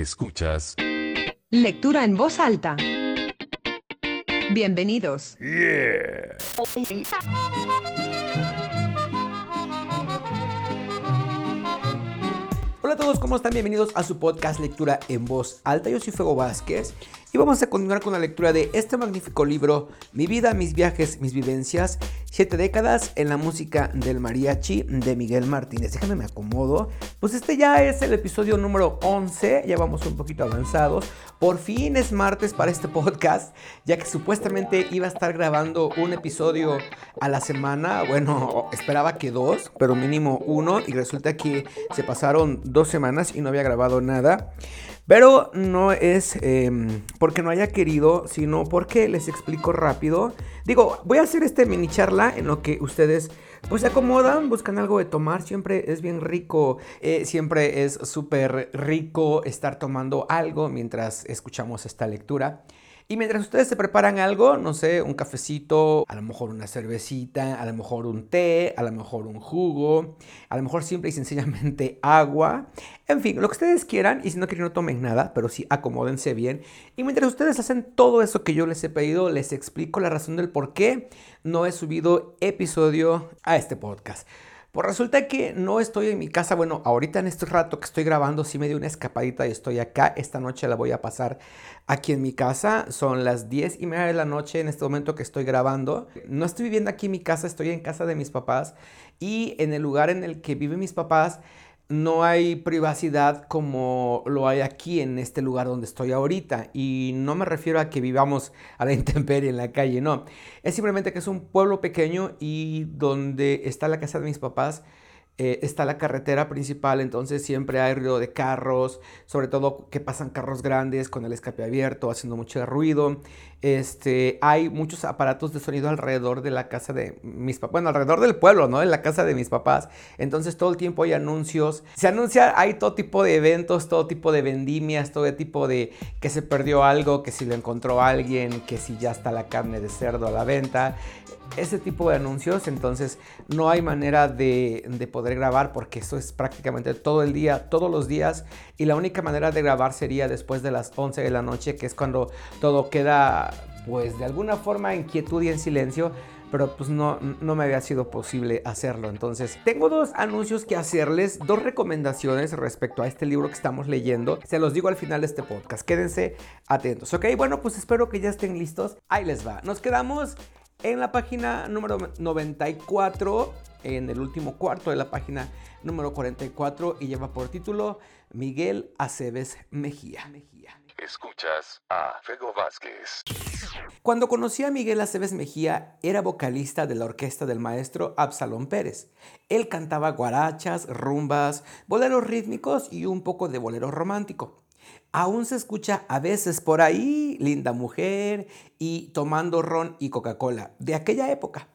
Escuchas. Lectura en voz alta. Bienvenidos. Hola a todos, ¿cómo están? Bienvenidos a su podcast Lectura en Voz Alta. Yo soy Fuego Vázquez y vamos a continuar con la lectura de este magnífico libro, Mi vida, mis viajes, mis vivencias, siete décadas en la música del mariachi de Miguel Martínez. Déjame me acomodo. Pues este ya es el episodio número 11, ya vamos un poquito avanzados. Por fin es martes para este podcast, ya que supuestamente iba a estar grabando un episodio a la semana. Bueno, esperaba que dos, pero mínimo uno. Y resulta que se pasaron dos semanas y no había grabado nada. Pero no es em, porque no haya querido, sino porque les explico rápido. Digo, voy a hacer este mini charla en lo que ustedes pues se acomodan, buscan algo de tomar. Siempre es bien rico, eh, siempre es súper rico estar tomando algo mientras escuchamos esta lectura. Y mientras ustedes se preparan algo, no sé, un cafecito, a lo mejor una cervecita, a lo mejor un té, a lo mejor un jugo, a lo mejor simple y sencillamente agua. En fin, lo que ustedes quieran y si no quieren no tomen nada, pero sí acomódense bien. Y mientras ustedes hacen todo eso que yo les he pedido, les explico la razón del por qué no he subido episodio a este podcast. Pues resulta que no estoy en mi casa. Bueno, ahorita en este rato que estoy grabando, sí me dio una escapadita y estoy acá. Esta noche la voy a pasar aquí en mi casa. Son las 10 y media de la noche en este momento que estoy grabando. No estoy viviendo aquí en mi casa, estoy en casa de mis papás. Y en el lugar en el que viven mis papás, no hay privacidad como lo hay aquí en este lugar donde estoy ahorita. Y no me refiero a que vivamos a la intemperie en la calle, no. Es simplemente que es un pueblo pequeño y donde está la casa de mis papás eh, está la carretera principal, entonces siempre hay ruido de carros, sobre todo que pasan carros grandes con el escape abierto, haciendo mucho ruido. Este, hay muchos aparatos de sonido alrededor de la casa de mis papás, bueno, alrededor del pueblo, ¿no? En la casa de mis papás. Entonces todo el tiempo hay anuncios. Se anuncia, hay todo tipo de eventos, todo tipo de vendimias, todo tipo de que se perdió algo, que si lo encontró alguien, que si ya está la carne de cerdo a la venta ese tipo de anuncios, entonces no hay manera de, poder grabar porque eso es prácticamente todo el día, todos los días y la única manera de grabar sería después de las 11 de la noche, que es cuando todo queda pues de alguna forma en quietud y en silencio, pero pues no, no me había sido posible hacerlo. Entonces, tengo dos anuncios que hacerles, dos recomendaciones respecto a este libro que estamos leyendo. Se los digo al final de este podcast. Quédense atentos, ¿ok? Bueno, pues espero que ya estén listos. Ahí les va. Nos quedamos en la página número 94, en el último cuarto de la página número 44 y lleva por título Miguel Aceves Mejía. Escuchas a Fego Vázquez. Cuando conocí a Miguel Aceves Mejía, era vocalista de la orquesta del maestro Absalón Pérez. Él cantaba guarachas, rumbas, boleros rítmicos y un poco de bolero romántico aún se escucha a veces por ahí Linda Mujer y Tomando Ron y Coca-Cola de aquella época.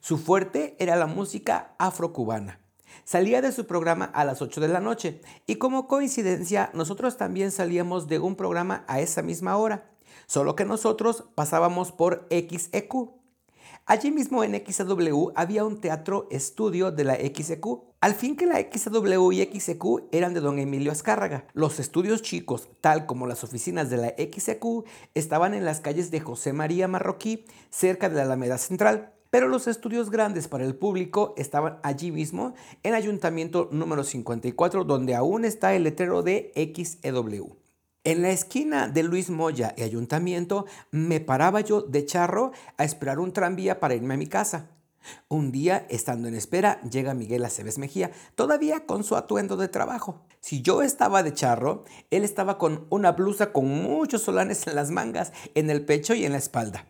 Su fuerte era la música afrocubana. Salía de su programa a las 8 de la noche y como coincidencia nosotros también salíamos de un programa a esa misma hora, solo que nosotros pasábamos por XEQ, Allí mismo en XW había un teatro estudio de la XEQ. Al fin que la XW y XEQ eran de don Emilio Azcárraga. Los estudios chicos, tal como las oficinas de la XEQ, estaban en las calles de José María Marroquí, cerca de la Alameda Central. Pero los estudios grandes para el público estaban allí mismo, en Ayuntamiento número 54, donde aún está el letrero de XEW. En la esquina de Luis Moya y Ayuntamiento me paraba yo de charro a esperar un tranvía para irme a mi casa. Un día, estando en espera, llega Miguel Aceves Mejía, todavía con su atuendo de trabajo. Si yo estaba de charro, él estaba con una blusa con muchos solanes en las mangas, en el pecho y en la espalda.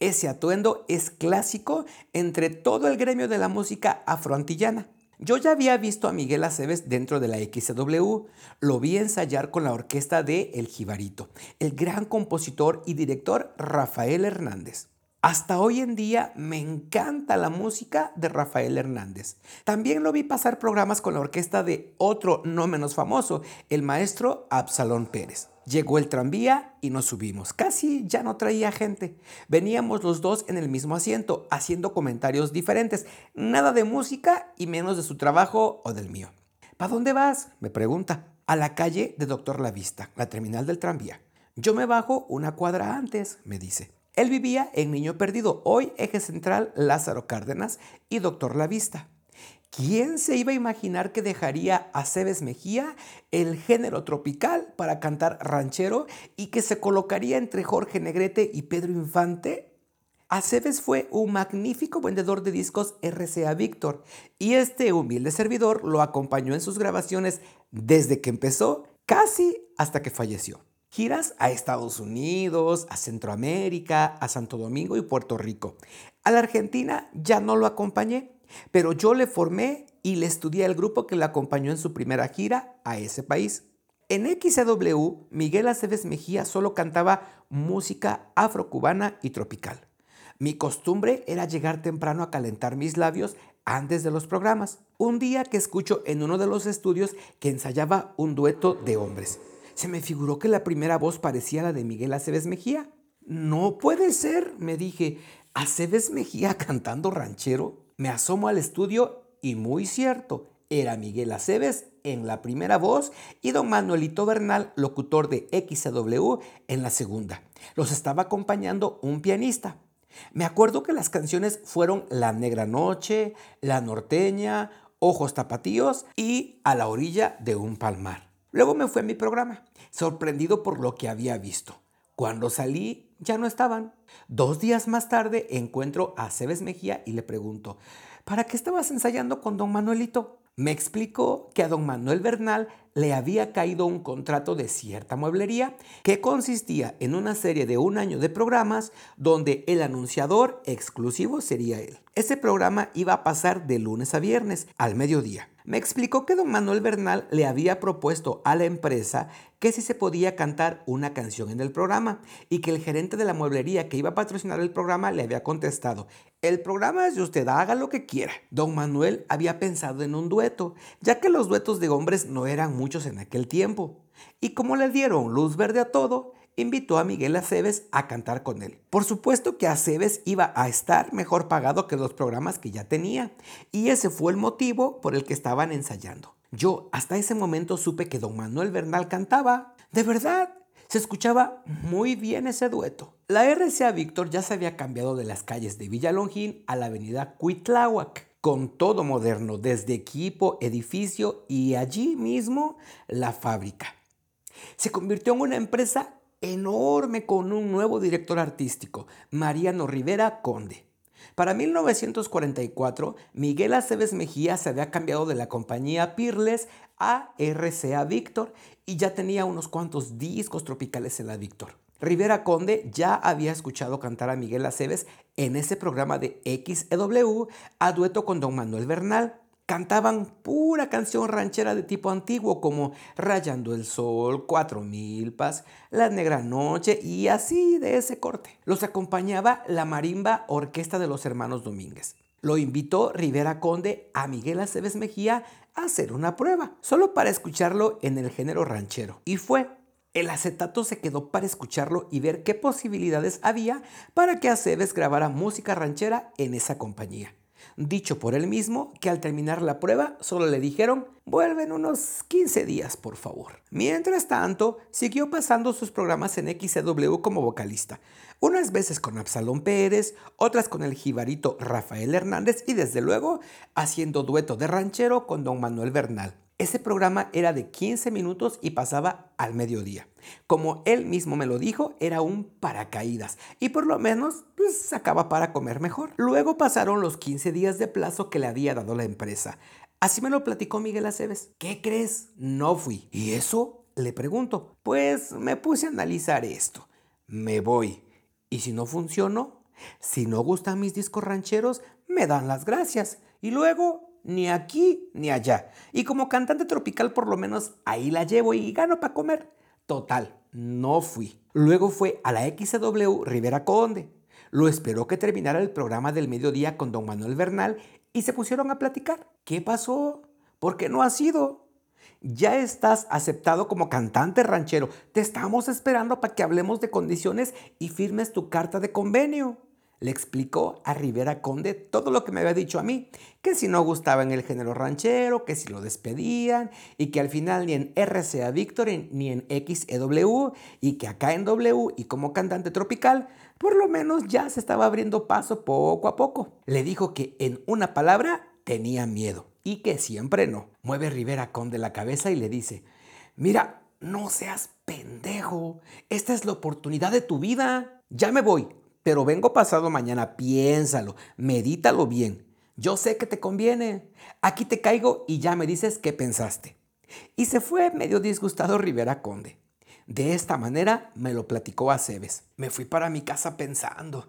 Ese atuendo es clásico entre todo el gremio de la música afroantillana. Yo ya había visto a Miguel Aceves dentro de la XW, lo vi ensayar con la orquesta de El Jibarito, el gran compositor y director Rafael Hernández. Hasta hoy en día me encanta la música de Rafael Hernández. También lo vi pasar programas con la orquesta de otro no menos famoso, el maestro Absalón Pérez. Llegó el tranvía y nos subimos. Casi ya no traía gente. Veníamos los dos en el mismo asiento, haciendo comentarios diferentes. Nada de música y menos de su trabajo o del mío. ¿Para dónde vas? me pregunta. a la calle de Doctor La Vista, la terminal del tranvía. Yo me bajo una cuadra antes, me dice. Él vivía en Niño Perdido, hoy eje central Lázaro Cárdenas y Doctor La Vista. ¿Quién se iba a imaginar que dejaría a Cebes Mejía el género tropical para cantar ranchero y que se colocaría entre Jorge Negrete y Pedro Infante? Aceves fue un magnífico vendedor de discos RCA Víctor y este humilde servidor lo acompañó en sus grabaciones desde que empezó casi hasta que falleció. Giras a Estados Unidos, a Centroamérica, a Santo Domingo y Puerto Rico. A la Argentina ya no lo acompañé, pero yo le formé y le estudié al grupo que le acompañó en su primera gira a ese país. En XW, Miguel Aceves Mejía solo cantaba música afrocubana y tropical. Mi costumbre era llegar temprano a calentar mis labios antes de los programas. Un día que escucho en uno de los estudios que ensayaba un dueto de hombres. Se me figuró que la primera voz parecía la de Miguel Aceves Mejía. No puede ser, me dije. ¿Aceves Mejía cantando ranchero? Me asomo al estudio y muy cierto, era Miguel Aceves en la primera voz y don Manuelito Bernal, locutor de XW, en la segunda. Los estaba acompañando un pianista. Me acuerdo que las canciones fueron La Negra Noche, La Norteña, Ojos Tapatíos y A la orilla de un palmar. Luego me fui a mi programa, sorprendido por lo que había visto. Cuando salí, ya no estaban. Dos días más tarde encuentro a Cebes Mejía y le pregunto, ¿para qué estabas ensayando con don Manuelito? Me explicó que a don Manuel Bernal le había caído un contrato de cierta mueblería que consistía en una serie de un año de programas donde el anunciador exclusivo sería él. Ese programa iba a pasar de lunes a viernes al mediodía. Me explicó que don Manuel Bernal le había propuesto a la empresa que si se podía cantar una canción en el programa y que el gerente de la mueblería que iba a patrocinar el programa le había contestado, el programa es de usted, haga lo que quiera. Don Manuel había pensado en un dueto, ya que los duetos de hombres no eran muchos en aquel tiempo. Y como le dieron luz verde a todo, invitó a Miguel Aceves a cantar con él. Por supuesto que Aceves iba a estar mejor pagado que los programas que ya tenía, y ese fue el motivo por el que estaban ensayando. Yo hasta ese momento supe que don Manuel Bernal cantaba. De verdad, se escuchaba muy bien ese dueto. La RCA Víctor ya se había cambiado de las calles de Villalongín a la avenida Cuitláhuac, con todo moderno, desde equipo, edificio y allí mismo la fábrica. Se convirtió en una empresa enorme con un nuevo director artístico, Mariano Rivera Conde. Para 1944, Miguel Aceves Mejía se había cambiado de la compañía Pirles a RCA Víctor y ya tenía unos cuantos discos tropicales en la Víctor. Rivera Conde ya había escuchado cantar a Miguel Aceves en ese programa de XEW a dueto con don Manuel Bernal, cantaban pura canción ranchera de tipo antiguo como Rayando el Sol, Cuatro Milpas, La Negra Noche y así de ese corte. Los acompañaba la marimba Orquesta de los Hermanos Domínguez. Lo invitó Rivera Conde a Miguel Aceves Mejía a hacer una prueba, solo para escucharlo en el género ranchero. Y fue. El acetato se quedó para escucharlo y ver qué posibilidades había para que Aceves grabara música ranchera en esa compañía dicho por él mismo que al terminar la prueba solo le dijeron, vuelven unos 15 días por favor. Mientras tanto, siguió pasando sus programas en XW como vocalista, unas veces con Absalón Pérez, otras con el jibarito Rafael Hernández y desde luego haciendo dueto de ranchero con don Manuel Bernal. Ese programa era de 15 minutos y pasaba al mediodía. Como él mismo me lo dijo, era un paracaídas y por lo menos pues, sacaba para comer mejor. Luego pasaron los 15 días de plazo que le había dado la empresa. Así me lo platicó Miguel Aceves. ¿Qué crees? No fui. ¿Y eso? Le pregunto. Pues me puse a analizar esto. Me voy. ¿Y si no funcionó? Si no gustan mis discos rancheros, me dan las gracias. Y luego ni aquí ni allá. Y como cantante tropical por lo menos ahí la llevo y gano para comer. Total, no fui. Luego fue a la XW Rivera Conde. Lo esperó que terminara el programa del mediodía con don Manuel Bernal y se pusieron a platicar. ¿Qué pasó? ¿Por qué no has ido? Ya estás aceptado como cantante ranchero. Te estamos esperando para que hablemos de condiciones y firmes tu carta de convenio. le explicó a Rivera Conde todo lo que me había dicho a mí, que si no gustaba en el género ranchero, que si lo despedían y que al final ni en RCA Victor ni en XEW y que acá en W y como cantante tropical, por lo menos ya se estaba abriendo paso poco a poco. Le dijo que en una palabra tenía miedo y que siempre no. Mueve Rivera Conde la cabeza y le dice, mira, no seas pendejo, esta es la oportunidad de tu vida. Ya me voy, pero vengo pasado mañana, piénsalo, medítalo bien. Yo sé que te conviene. Aquí te caigo y ya me dices qué pensaste. Y se fue medio disgustado Rivera Conde. De esta manera me lo platicó a Cebes. Me fui para mi casa pensando,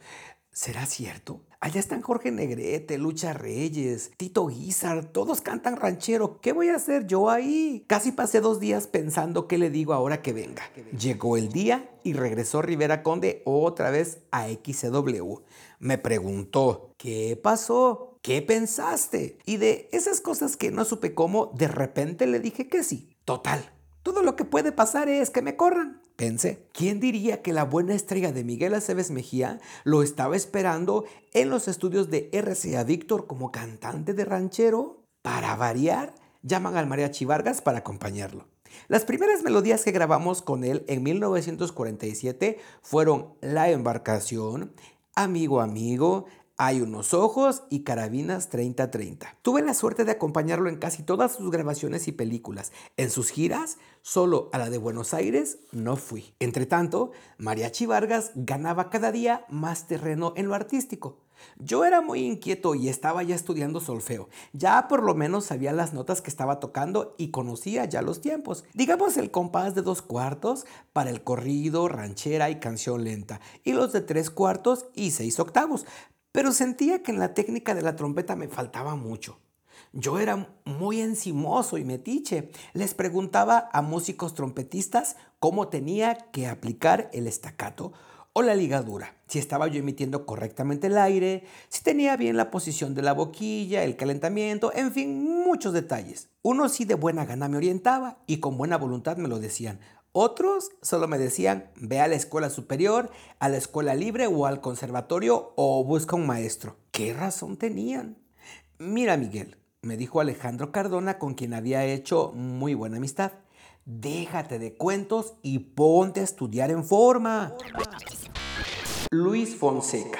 ¿será cierto? Allá están Jorge Negrete, Lucha Reyes, Tito Guizar, todos cantan ranchero. ¿Qué voy a hacer yo ahí? Casi pasé dos días pensando qué le digo ahora que venga. Llegó el día y regresó Rivera Conde otra vez a XCW. Me preguntó, ¿qué pasó? ¿Qué pensaste? Y de esas cosas que no supe cómo, de repente le dije que sí. Total, todo lo que puede pasar es que me corran. Pensé, ¿quién diría que la buena estrella de Miguel Aceves Mejía lo estaba esperando en los estudios de RCA Víctor como cantante de ranchero? Para variar, llaman al mariachi Vargas para acompañarlo. Las primeras melodías que grabamos con él en 1947 fueron La embarcación, Amigo Amigo, hay unos ojos y carabinas 3030. Tuve la suerte de acompañarlo en casi todas sus grabaciones y películas. En sus giras, solo a la de Buenos Aires no fui. Entre tanto, Mariachi Vargas ganaba cada día más terreno en lo artístico. Yo era muy inquieto y estaba ya estudiando solfeo. Ya por lo menos sabía las notas que estaba tocando y conocía ya los tiempos. Digamos el compás de dos cuartos para el corrido, ranchera y canción lenta. Y los de tres cuartos y seis octavos pero sentía que en la técnica de la trompeta me faltaba mucho. Yo era muy encimoso y metiche. Les preguntaba a músicos trompetistas cómo tenía que aplicar el estacato o la ligadura, si estaba yo emitiendo correctamente el aire, si tenía bien la posición de la boquilla, el calentamiento, en fin, muchos detalles. Uno sí de buena gana me orientaba y con buena voluntad me lo decían. Otros solo me decían, ve a la escuela superior, a la escuela libre o al conservatorio o busca un maestro. ¿Qué razón tenían? Mira, Miguel, me dijo Alejandro Cardona con quien había hecho muy buena amistad. Déjate de cuentos y ponte a estudiar en forma. Luis Fonseca.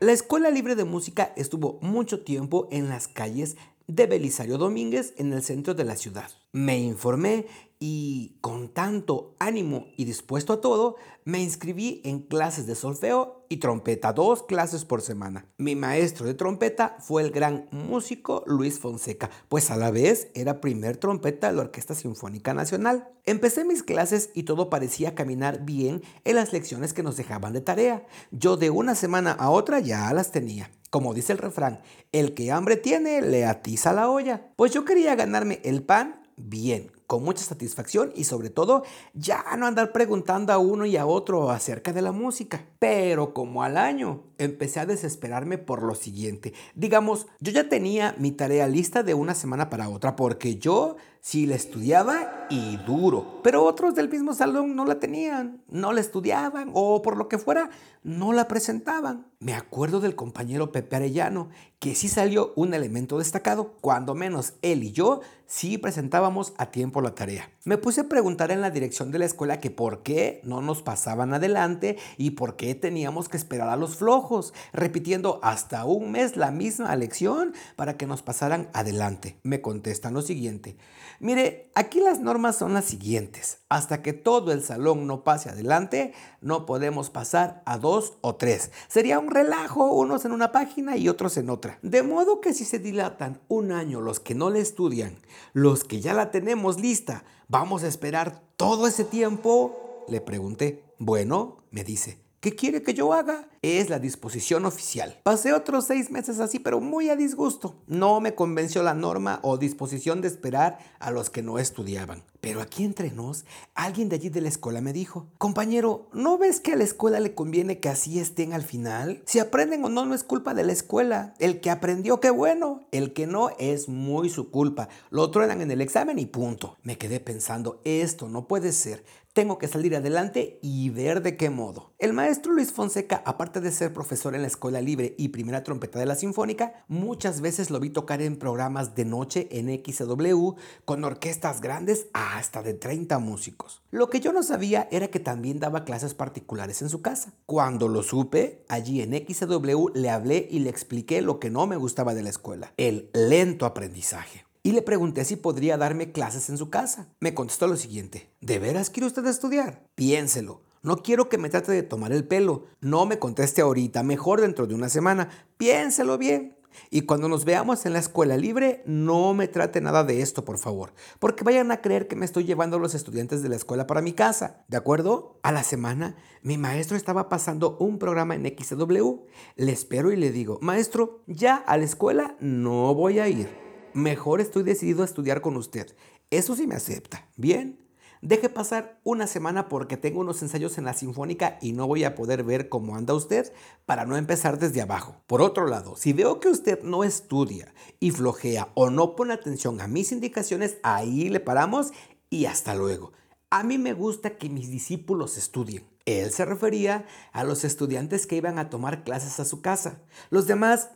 La Escuela Libre de Música estuvo mucho tiempo en las calles de Belisario Domínguez en el centro de la ciudad. Me informé y con tanto ánimo y dispuesto a todo, me inscribí en clases de solfeo y trompeta, dos clases por semana. Mi maestro de trompeta fue el gran músico Luis Fonseca, pues a la vez era primer trompeta de la Orquesta Sinfónica Nacional. Empecé mis clases y todo parecía caminar bien en las lecciones que nos dejaban de tarea. Yo de una semana a otra ya las tenía. Como dice el refrán, el que hambre tiene le atiza la olla. Pues yo quería ganarme el pan bien, con mucha satisfacción y sobre todo ya no andar preguntando a uno y a otro acerca de la música. Pero como al año empecé a desesperarme por lo siguiente. Digamos, yo ya tenía mi tarea lista de una semana para otra porque yo sí la estudiaba y duro, pero otros del mismo salón no la tenían, no la estudiaban o por lo que fuera, no la presentaban. Me acuerdo del compañero Pepe Arellano, que sí salió un elemento destacado, cuando menos él y yo sí presentábamos a tiempo la tarea. Me puse a preguntar en la dirección de la escuela que por qué no nos pasaban adelante y por qué teníamos que esperar a los flojos, repitiendo hasta un mes la misma lección para que nos pasaran adelante. Me contestan lo siguiente. Mire, aquí las normas son las siguientes. Hasta que todo el salón no pase adelante, no podemos pasar a dos o tres. Sería un relajo, unos en una página y otros en otra. De modo que si se dilatan un año los que no le estudian, los que ya la tenemos lista, ¿vamos a esperar todo ese tiempo? Le pregunté. Bueno, me dice, ¿qué quiere que yo haga? es la disposición oficial. Pasé otros seis meses así, pero muy a disgusto. No me convenció la norma o disposición de esperar a los que no estudiaban. Pero aquí entre nos, alguien de allí de la escuela me dijo, compañero, ¿no ves que a la escuela le conviene que así estén al final? Si aprenden o no, no es culpa de la escuela. El que aprendió, qué bueno. El que no, es muy su culpa. Lo truenan en el examen y punto. Me quedé pensando, esto no puede ser. Tengo que salir adelante y ver de qué modo. El maestro Luis Fonseca, aparte de ser profesor en la Escuela Libre y primera trompeta de la Sinfónica, muchas veces lo vi tocar en programas de noche en XW con orquestas grandes hasta de 30 músicos. Lo que yo no sabía era que también daba clases particulares en su casa. Cuando lo supe, allí en XW le hablé y le expliqué lo que no me gustaba de la escuela, el lento aprendizaje y le pregunté si podría darme clases en su casa. Me contestó lo siguiente, ¿de veras quiere usted estudiar? Piénselo. No quiero que me trate de tomar el pelo. No me conteste ahorita, mejor dentro de una semana. Piénselo bien. Y cuando nos veamos en la escuela libre, no me trate nada de esto, por favor, porque vayan a creer que me estoy llevando a los estudiantes de la escuela para mi casa, ¿de acuerdo? A la semana, mi maestro estaba pasando un programa en XW. Le espero y le digo, maestro, ya a la escuela no voy a ir mejor estoy decidido a estudiar con usted. Eso sí me acepta. Bien. Deje pasar una semana porque tengo unos ensayos en la Sinfónica y no voy a poder ver cómo anda usted para no empezar desde abajo. Por otro lado, si veo que usted no estudia y flojea o no pone atención a mis indicaciones, ahí le paramos y hasta luego. A mí me gusta que mis discípulos estudien. Él se refería a los estudiantes que iban a tomar clases a su casa. Los demás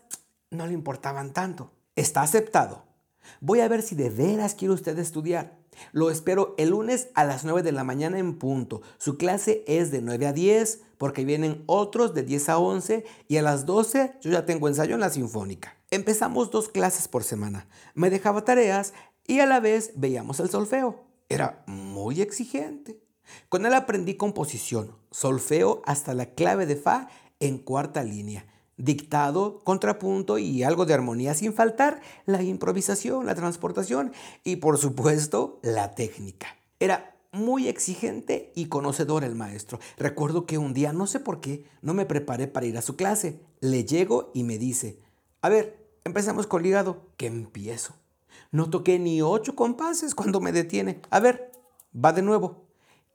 no le importaban tanto. Está aceptado. Voy a ver si de veras quiere usted estudiar. Lo espero el lunes a las 9 de la mañana en punto. Su clase es de 9 a 10 porque vienen otros de 10 a 11 y a las 12 yo ya tengo ensayo en la sinfónica. Empezamos dos clases por semana. Me dejaba tareas y a la vez veíamos el solfeo. Era muy exigente. Con él aprendí composición, solfeo hasta la clave de fa en cuarta línea dictado, contrapunto y algo de armonía, sin faltar la improvisación, la transportación y por supuesto la técnica. Era muy exigente y conocedor el maestro. Recuerdo que un día, no sé por qué, no me preparé para ir a su clase. Le llego y me dice, a ver, empezamos con ligado. ¿Qué empiezo? No toqué ni ocho compases cuando me detiene. A ver, va de nuevo.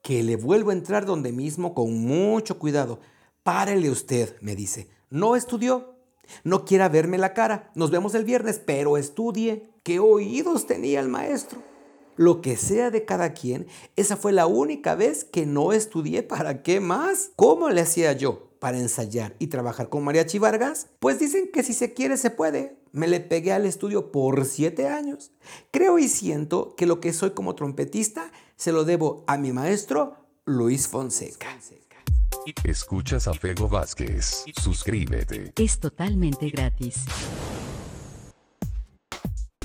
Que le vuelvo a entrar donde mismo con mucho cuidado. Párele usted, me dice. No estudió. No quiera verme la cara. Nos vemos el viernes, pero estudie. ¿Qué oídos tenía el maestro? Lo que sea de cada quien, esa fue la única vez que no estudié. ¿Para qué más? ¿Cómo le hacía yo para ensayar y trabajar con Mariachi Vargas? Pues dicen que si se quiere se puede. Me le pegué al estudio por siete años. Creo y siento que lo que soy como trompetista se lo debo a mi maestro Luis Fonseca. Escuchas a Fego Vázquez. Suscríbete. Es totalmente gratis.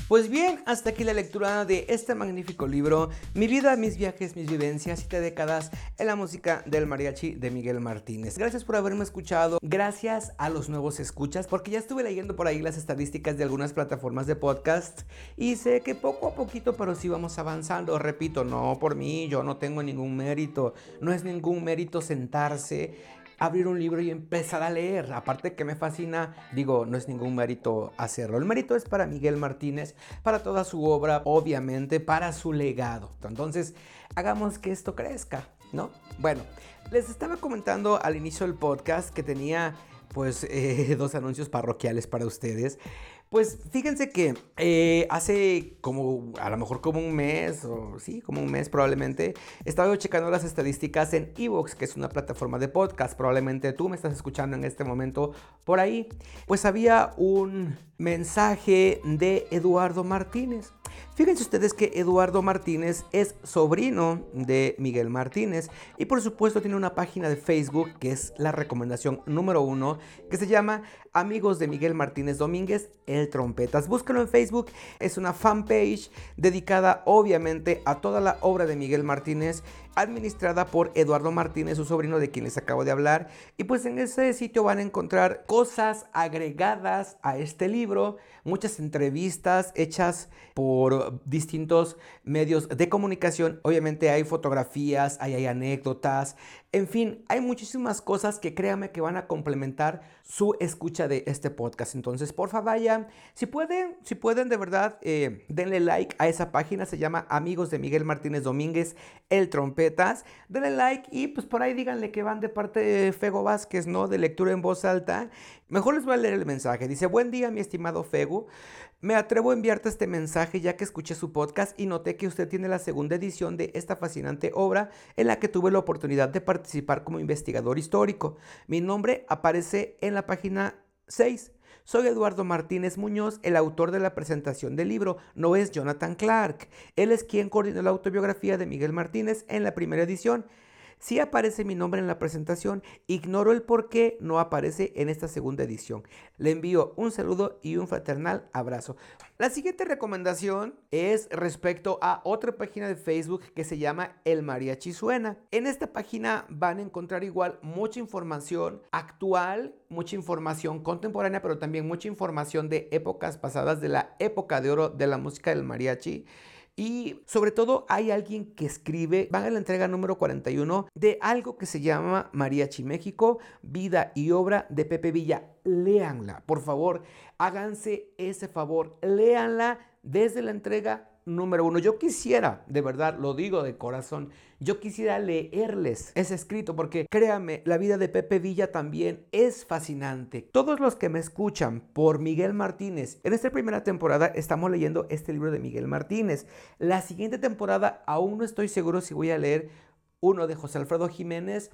Pues bien, hasta aquí la lectura de este magnífico libro, Mi vida, mis viajes, mis vivencias, siete décadas en la música del mariachi de Miguel Martínez. Gracias por haberme escuchado, gracias a los nuevos escuchas, porque ya estuve leyendo por ahí las estadísticas de algunas plataformas de podcast y sé que poco a poquito, pero sí vamos avanzando. Repito, no por mí, yo no tengo ningún mérito, no es ningún mérito sentarse abrir un libro y empezar a leer. Aparte que me fascina, digo, no es ningún mérito hacerlo. El mérito es para Miguel Martínez, para toda su obra, obviamente, para su legado. Entonces, hagamos que esto crezca, ¿no? Bueno, les estaba comentando al inicio del podcast que tenía pues eh, dos anuncios parroquiales para ustedes. Pues fíjense que eh, hace como, a lo mejor como un mes, o sí, como un mes probablemente, estaba checando las estadísticas en Evox, que es una plataforma de podcast. Probablemente tú me estás escuchando en este momento por ahí. Pues había un mensaje de Eduardo Martínez. Fíjense ustedes que Eduardo Martínez es sobrino de Miguel Martínez y por supuesto tiene una página de Facebook que es la recomendación número uno que se llama Amigos de Miguel Martínez Domínguez, el Trompetas. Búscalo en Facebook, es una fanpage dedicada obviamente a toda la obra de Miguel Martínez administrada por Eduardo Martínez, su sobrino de quien les acabo de hablar. Y pues en ese sitio van a encontrar cosas agregadas a este libro, muchas entrevistas hechas por distintos medios de comunicación. Obviamente hay fotografías, hay, anécdotas, en fin, hay muchísimas cosas que créanme que van a complementar su escucha de este podcast. Entonces, porfa, vayan. Si pueden, si pueden, de verdad, eh, denle like a esa página. Se llama Amigos de Miguel Martínez Domínguez, el trompe trompetas, denle like y pues por ahí díganle que van de parte de Fego Vázquez, ¿no? De lectura en voz alta. Mejor les voy a leer el mensaje. Dice, buen día mi estimado Fego. Me atrevo a enviarte este mensaje ya que escuché su podcast y noté que usted tiene la segunda edición de esta fascinante obra en la que tuve la oportunidad de participar como investigador histórico. Mi nombre aparece en la página 6. Soy Eduardo Martínez Muñoz, el autor de la presentación del libro, no es Jonathan Clark. Él es quien coordinó la autobiografía de Miguel Martínez en la primera edición. Sí aparece mi nombre en la presentación, ignoro el por qué no aparece en esta segunda edición. Le envío un saludo y un fraternal abrazo. La siguiente recomendación es respecto a otra página de Facebook que se llama El Mariachi Suena. En esta página van a encontrar igual mucha información actual, mucha información contemporánea, pero también mucha información de épocas pasadas, de la época de oro de la música del mariachi. Y sobre todo hay alguien que escribe, van a la entrega número 41 de algo que se llama Mariachi México, vida y obra de Pepe Villa. Léanla, por favor, háganse ese favor, léanla desde la entrega número uno. Yo quisiera, de verdad, lo digo de corazón, yo quisiera leerles ese escrito porque créanme, la vida de Pepe Villa también es fascinante. Todos los que me escuchan por Miguel Martínez, en esta primera temporada estamos leyendo este libro de Miguel Martínez. La siguiente temporada aún no estoy seguro si voy a leer uno de José Alfredo Jiménez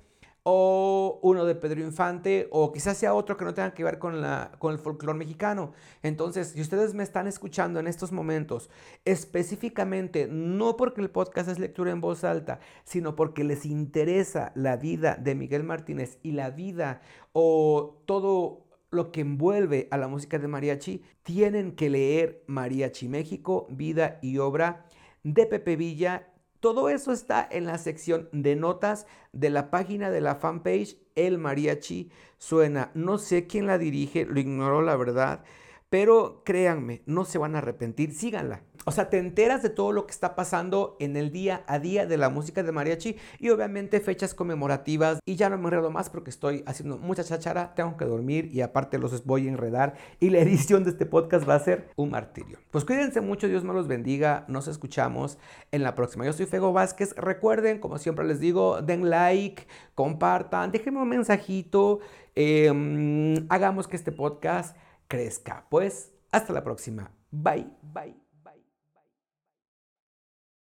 o uno de Pedro Infante, o quizás sea otro que no tenga que ver con, la, con el folclore mexicano. Entonces, si ustedes me están escuchando en estos momentos, específicamente, no porque el podcast es lectura en voz alta, sino porque les interesa la vida de Miguel Martínez y la vida o todo lo que envuelve a la música de mariachi, tienen que leer Mariachi México, vida y obra de Pepe Villa todo eso está en la sección de notas de la página de la fanpage El Mariachi Suena. No sé quién la dirige, lo ignoro la verdad, pero créanme, no se van a arrepentir, síganla. O sea, te enteras de todo lo que está pasando en el día a día de la música de mariachi y obviamente fechas conmemorativas. Y ya no me enredo más porque estoy haciendo mucha chachara, tengo que dormir y aparte los voy a enredar y la edición de este podcast va a ser un martirio. Pues cuídense mucho, Dios me los bendiga, nos escuchamos en la próxima. Yo soy Fego Vázquez, recuerden, como siempre les digo, den like, compartan, déjenme un mensajito, em, hagamos que este podcast crezca. Pues hasta la próxima. Bye, bye.